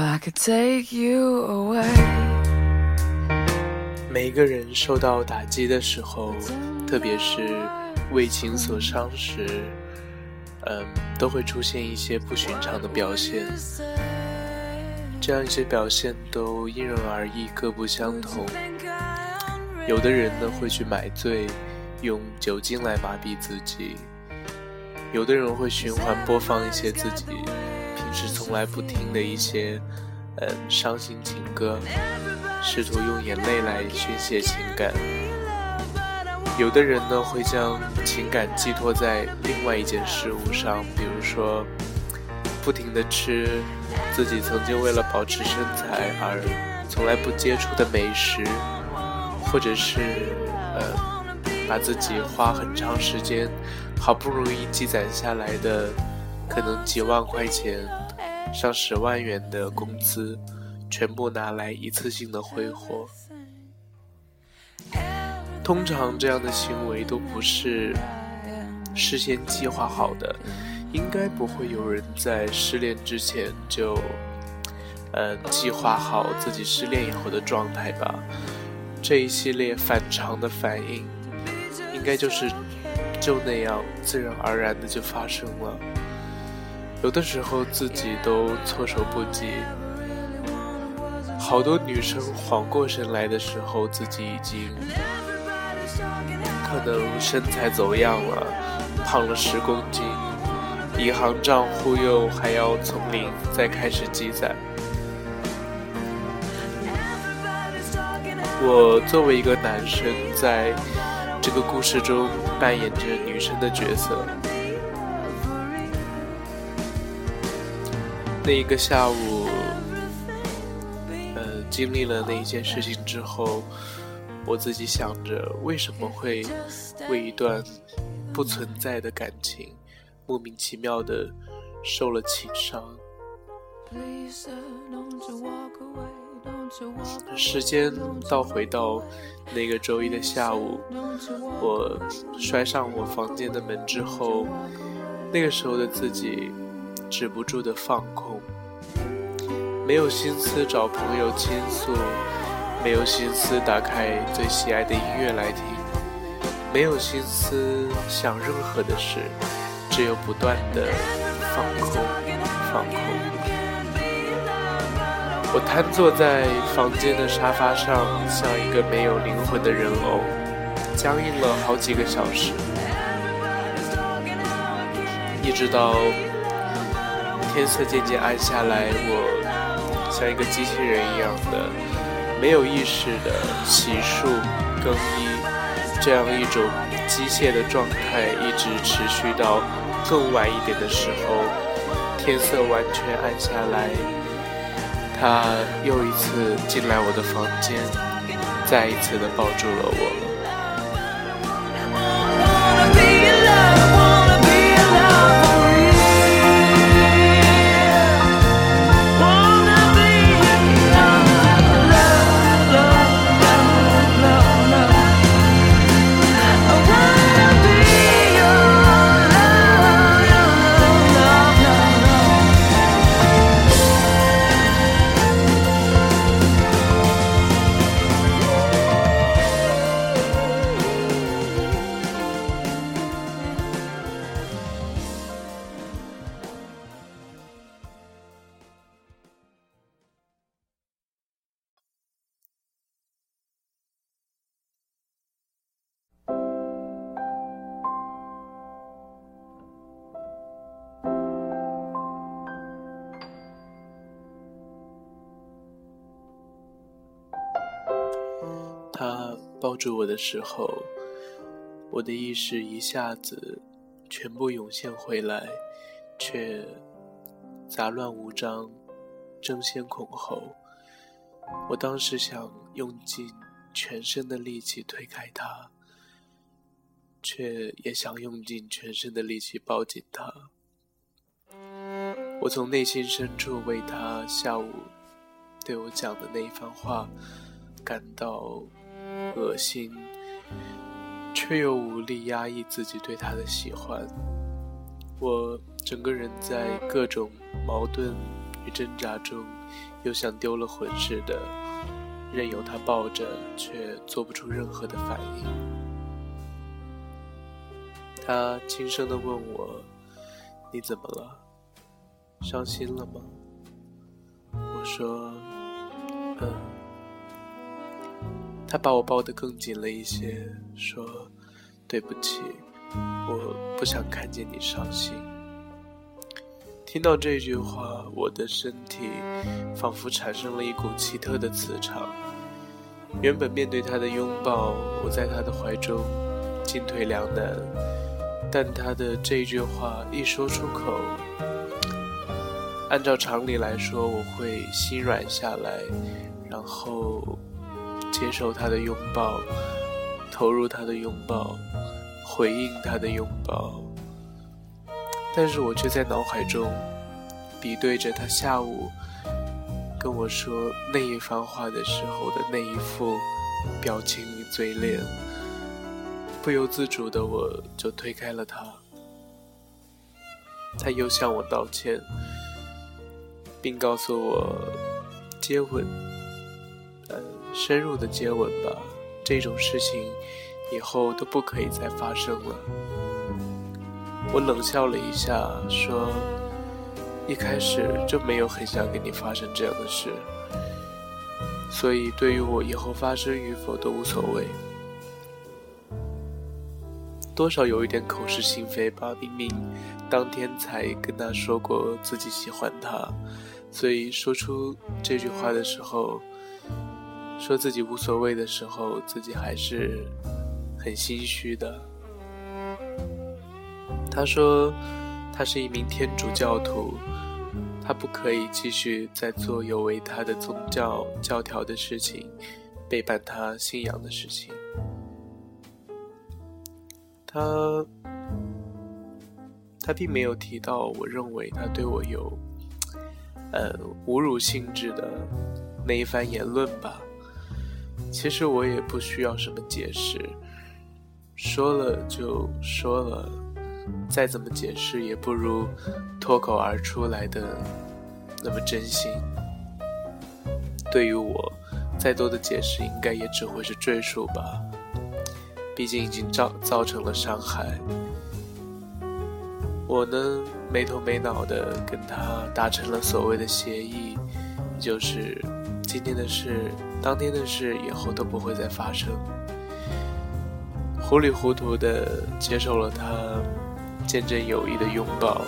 I could take you away 每一个人受到打击的时候，特别是为情所伤时，嗯，都会出现一些不寻常的表现。这样一些表现都因人而异，各不相同。有的人呢会去买醉，用酒精来麻痹自己；有的人会循环播放一些自己是从来不听的一些，嗯，伤心情歌，试图用眼泪来宣泄情感。有的人呢会将情感寄托在另外一件事物上，比如说，不停的吃自己曾经为了保持身材而从来不接触的美食。或者是，呃，把自己花很长时间，好不容易积攒下来的，可能几万块钱、上十万元的工资，全部拿来一次性的挥霍。通常这样的行为都不是事先计划好的，应该不会有人在失恋之前就，呃，计划好自己失恋以后的状态吧。这一系列反常的反应，应该就是就那样自然而然的就发生了。有的时候自己都措手不及，好多女生缓过神来的时候，自己已经可能身材走样了，胖了十公斤，银行账户又还要从零再开始积攒。我作为一个男生，在这个故事中扮演着女生的角色。那一个下午，呃，经历了那一件事情之后，我自己想着，为什么会为一段不存在的感情，莫名其妙的受了情伤？时间倒回到那个周一的下午，我摔上我房间的门之后，那个时候的自己止不住的放空，没有心思找朋友倾诉，没有心思打开最喜爱的音乐来听，没有心思想任何的事，只有不断的放空，放空。我瘫坐在房间的沙发上，像一个没有灵魂的人偶，僵硬了好几个小时，一直到天色渐渐暗下来，我像一个机器人一样的没有意识的洗漱、更衣，这样一种机械的状态一直持续到更晚一点的时候，天色完全暗下来。他又一次进来我的房间，再一次的抱住了我。抱住我的时候，我的意识一下子全部涌现回来，却杂乱无章，争先恐后。我当时想用尽全身的力气推开他，却也想用尽全身的力气抱紧他。我从内心深处为他下午对我讲的那一番话感到。恶心，却又无力压抑自己对他的喜欢。我整个人在各种矛盾与挣扎中又像丢了魂似的，任由他抱着，却做不出任何的反应。他轻声的问我：“你怎么了？伤心了吗？”我说：“嗯。”他把我抱得更紧了一些，说：“对不起，我不想看见你伤心。”听到这句话，我的身体仿佛产生了一股奇特的磁场。原本面对他的拥抱，我在他的怀中进退两难。但他的这句话一说出口，按照常理来说，我会心软下来，然后接受他的拥抱，投入他的拥抱，回应他的拥抱。但是我却在脑海中比对着他下午跟我说那一番话的时候的那一副表情与嘴脸，不由自主的我就推开了他。他又向我道歉，并告诉我接吻，深入的接吻吧，这种事情以后都不可以再发生了。我冷笑了一下，说：“一开始就没有很想跟你发生这样的事，所以对于我以后发生与否都无所谓。多少有一点口是心非吧，明明当天才跟他说过自己喜欢他，所以说出这句话的时候，说自己无所谓的时候，自己还是很心虚的。”他说：“他是一名天主教徒，他不可以继续再做有违他的宗教教条的事情，背叛他信仰的事情。他，他并没有提到我认为他对我有，呃，侮辱性质的那一番言论吧。其实我也不需要什么解释，说了就说了。”再怎么解释，也不如脱口而出来的那么真心。对于我，再多的解释，应该也只会是赘述吧。毕竟已经造造成了伤害。我呢，没头没脑的跟他达成了所谓的协议，就是今天的事、当天的事，以后都不会再发生。糊里糊涂的接受了他。见证友谊的拥抱，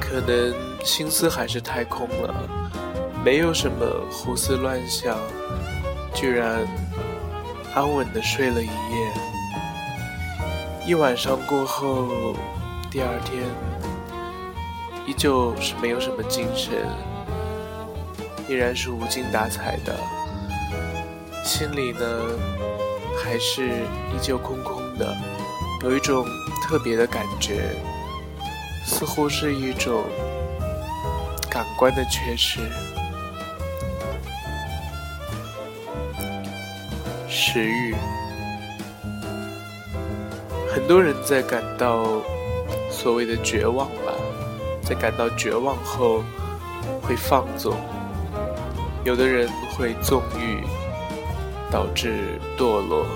可能心思还是太空了，没有什么胡思乱想，居然安稳的睡了一夜。一晚上过后，第二天依旧是没有什么精神，依然是无精打采的，心里呢还是依旧空空的，有一种特别的感觉，似乎是一种感官的缺失，食欲。很多人在感到所谓的绝望吧，在感到绝望后会放纵，有的人会纵欲，导致堕落。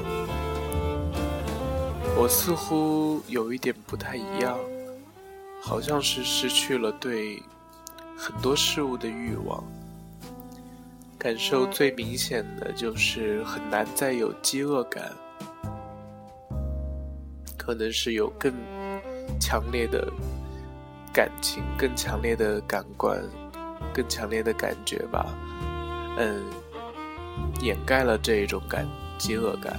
我似乎有一点不太一样，好像是失去了对很多事物的欲望，感受最明显的就是很难再有饥饿感。可能是有更强烈的感情、更强烈的感官、更强烈的感觉吧，嗯，掩盖了这一种感饥饿感。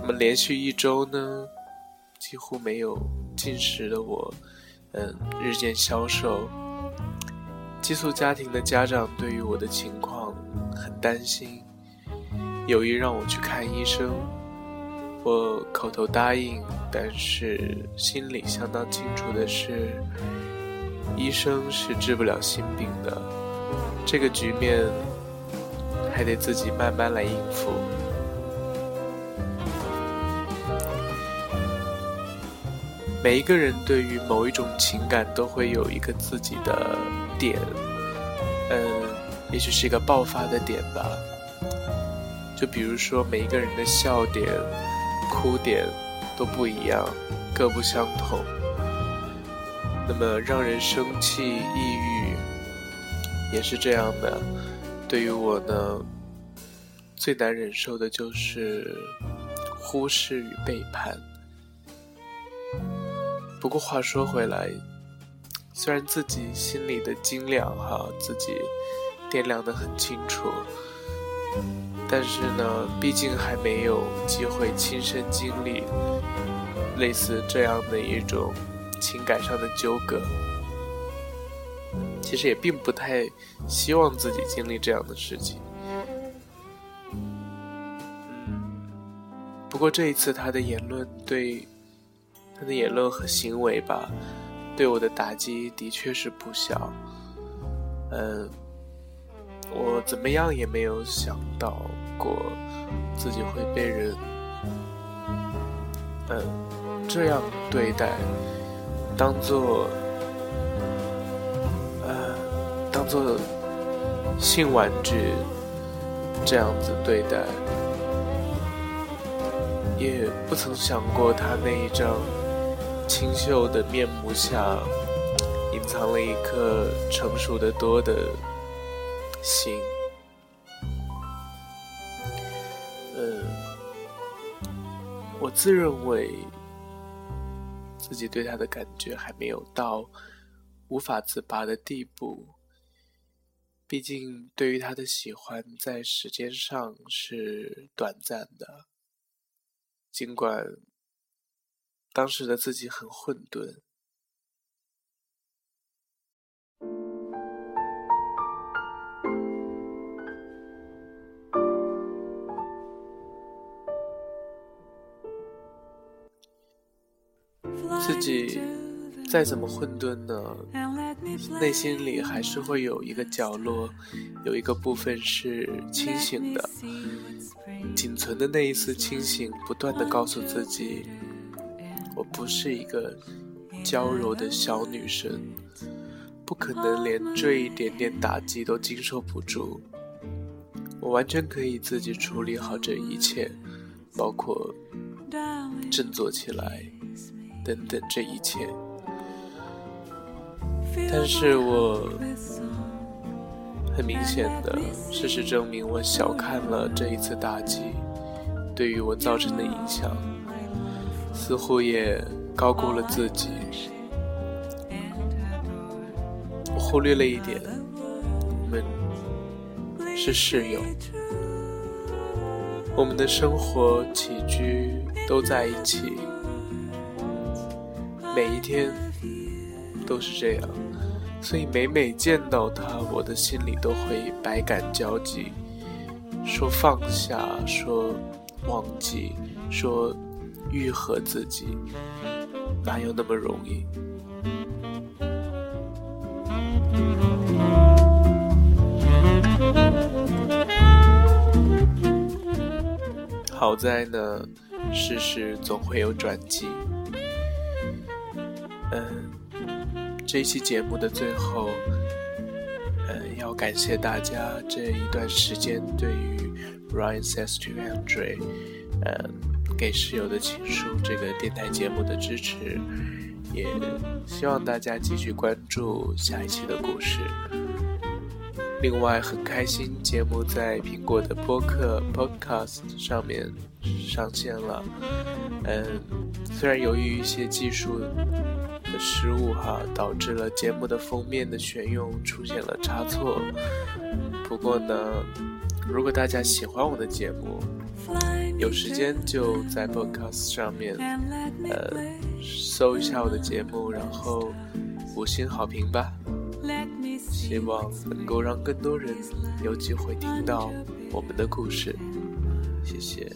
那么连续一周呢，几乎没有进食的我，嗯，日渐消瘦。寄宿家庭的家长对于我的情况很担心，有意让我去看医生。我口头答应，但是心里相当清楚的是，医生是治不了心病的，这个局面还得自己慢慢来应付。每一个人对于某一种情感都会有一个自己的点，嗯，也许是一个爆发的点吧。就比如说每一个人的笑点、哭点都不一样，各不相同。那么让人生气、抑郁也是这样的。对于我呢，最难忍受的就是忽视与背叛。不过话说回来，虽然自己心里的斤两哈自己掂量得很清楚，但是呢，毕竟还没有机会亲身经历类似这样的一种情感上的纠葛。其实也并不太希望自己经历这样的事情。嗯，不过这一次他的言论对。他的言论和行为吧，对我的打击的确是不小。嗯，我怎么样也没有想到过自己会被人嗯这样对待，当做呃当做性玩具这样子对待，也不曾想过他那一张。清秀的面目下，隐藏了一颗成熟的多的心。嗯，我自认为自己对他的感觉还没有到无法自拔的地步。毕竟，对于他的喜欢，在时间上是短暂的，尽管。当时的自己很混沌。自己再怎么混沌呢，内心里还是会有一个角落，有一个部分是清醒的。仅存的那一丝清醒，不断的告诉自己。我不是一个娇柔的小女生，不可能连这一点点打击都经受不住。我完全可以自己处理好这一切，包括振作起来等等这一切。但是我很明显的事实证明，我小看了这一次打击对于我造成的影响。似乎也高估了自己。忽略了一点，我们是室友，我们的生活起居都在一起，每一天都是这样，所以每每见到他，我的心里都会百感交集。说放下，说忘记，说。愈合自己，哪有那么容易？好在呢，世事总会有转机。嗯，这期节目的最后，嗯，要感谢大家这一段时间对于 Ryan says to Andre，嗯。给室友的情书这个电台节目的支持，也希望大家继续关注下一期的故事。另外，很开心节目在苹果的播客 Podcast 上面上线了。嗯，虽然由于一些技术的失误哈，导致了节目的封面的选用出现了差错。不过呢，如果大家喜欢我的节目，有时间就在 Podcast 上面，呃，搜一下我的节目，然后五星好评吧。希望能够让更多人有机会听到我们的故事。谢谢。